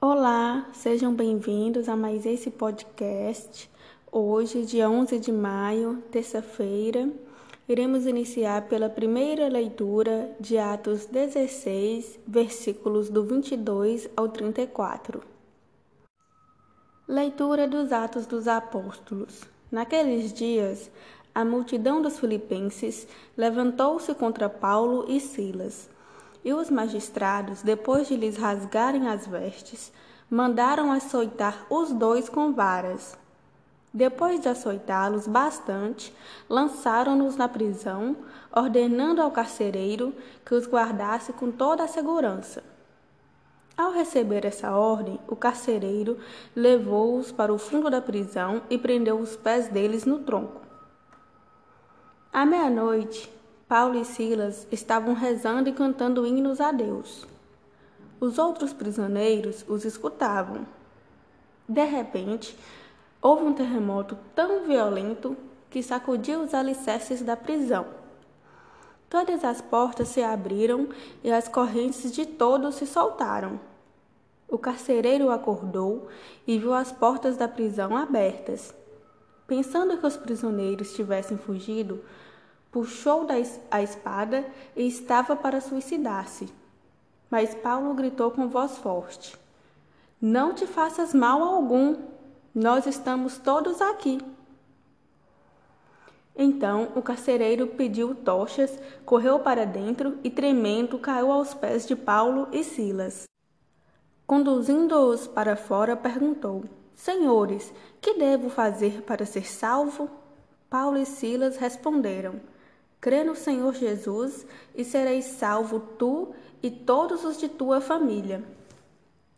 Olá, sejam bem-vindos a mais esse podcast. Hoje, dia 11 de maio, terça-feira, iremos iniciar pela primeira leitura de Atos 16, versículos do 22 ao 34. Leitura dos Atos dos Apóstolos. Naqueles dias, a multidão dos filipenses levantou-se contra Paulo e Silas e os magistrados, depois de lhes rasgarem as vestes, mandaram açoitar os dois com varas. Depois de açoitá-los bastante, lançaram-nos na prisão, ordenando ao carcereiro que os guardasse com toda a segurança. Ao receber essa ordem, o carcereiro levou-os para o fundo da prisão e prendeu os pés deles no tronco. À meia-noite, Paulo e Silas estavam rezando e cantando hinos a Deus. Os outros prisioneiros os escutavam. De repente, houve um terremoto tão violento que sacudiu os alicerces da prisão. Todas as portas se abriram e as correntes de todos se soltaram. O carcereiro acordou e viu as portas da prisão abertas. Pensando que os prisioneiros tivessem fugido, puxou a espada e estava para suicidar-se. Mas Paulo gritou com voz forte: Não te faças mal algum, nós estamos todos aqui. Então o carcereiro pediu tochas, correu para dentro e, tremendo, caiu aos pés de Paulo e Silas. Conduzindo-os para fora, perguntou: Senhores, que devo fazer para ser salvo? Paulo e Silas responderam: Crê no Senhor Jesus e sereis salvo tu e todos os de tua família.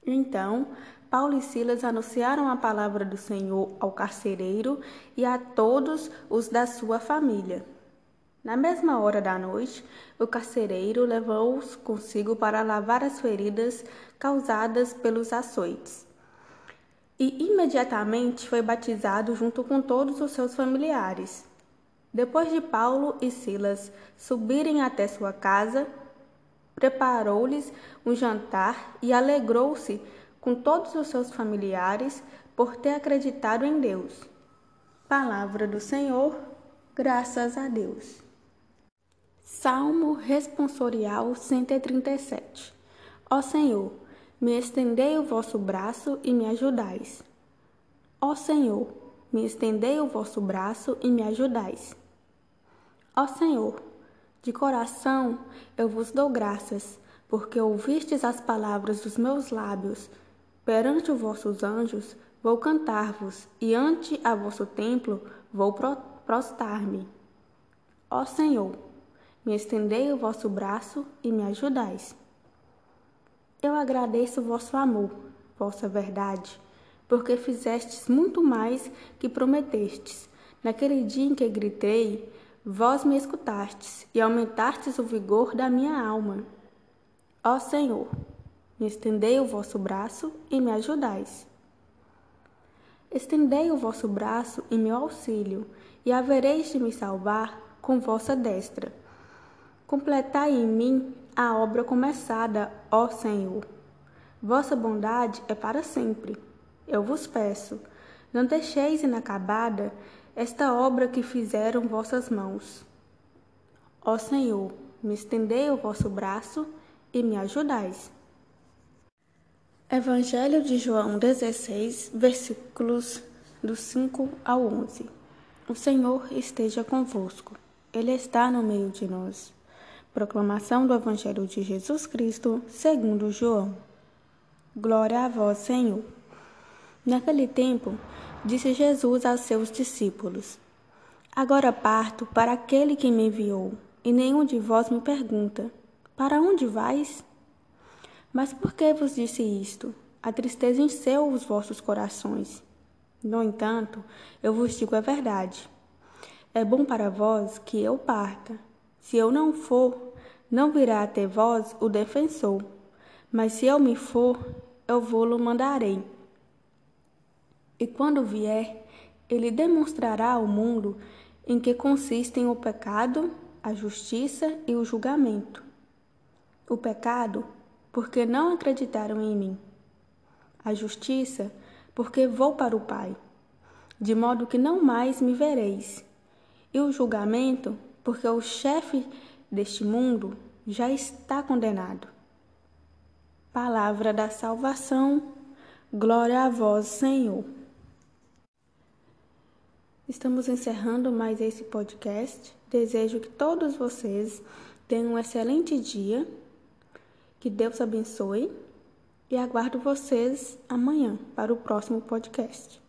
Então, Paulo e Silas anunciaram a palavra do Senhor ao carcereiro e a todos os da sua família. Na mesma hora da noite, o carcereiro levou-os consigo para lavar as feridas causadas pelos açoites. E imediatamente foi batizado junto com todos os seus familiares. Depois de Paulo e Silas subirem até sua casa, preparou-lhes um jantar e alegrou-se com todos os seus familiares por ter acreditado em Deus. Palavra do Senhor, graças a Deus. Salmo responsorial 137 Ó Senhor, me estendei o vosso braço e me ajudais. Ó Senhor, me estendei o vosso braço e me ajudais. Ó Senhor, de coração eu vos dou graças, porque ouvistes as palavras dos meus lábios. Perante os vossos anjos vou cantar-vos, e ante a vosso templo vou prostrar-me. Ó Senhor, me estendei o vosso braço e me ajudais. Eu agradeço o vosso amor, vossa verdade, porque fizestes muito mais que prometestes. Naquele dia em que gritei, Vós me escutastes e aumentastes o vigor da minha alma. Ó Senhor, me estendei o vosso braço e me ajudais. Estendei o vosso braço em meu auxílio, e havereis de me salvar com vossa destra. Completai em mim a obra começada, ó Senhor. Vossa bondade é para sempre. Eu vos peço, não deixeis inacabada esta obra que fizeram vossas mãos. Ó Senhor, me estendei o vosso braço e me ajudais. Evangelho de João 16, versículos do 5 ao 11. O Senhor esteja convosco. Ele está no meio de nós. Proclamação do Evangelho de Jesus Cristo, segundo João. Glória a vós, Senhor. Naquele tempo, disse Jesus aos seus discípulos: Agora parto para aquele que me enviou, e nenhum de vós me pergunta: Para onde vais? Mas por que vos disse isto? A tristeza encheu os vossos corações. No entanto, eu vos digo a verdade. É bom para vós que eu parta. Se eu não for, não virá até vós o defensor. Mas se eu me for, eu vou-lo mandarei. E quando vier, ele demonstrará ao mundo em que consistem o pecado, a justiça e o julgamento. O pecado, porque não acreditaram em mim. A justiça, porque vou para o Pai, de modo que não mais me vereis. E o julgamento, porque o chefe deste mundo já está condenado. Palavra da salvação, glória a vós, Senhor. Estamos encerrando mais esse podcast. Desejo que todos vocês tenham um excelente dia, que Deus abençoe e aguardo vocês amanhã para o próximo podcast.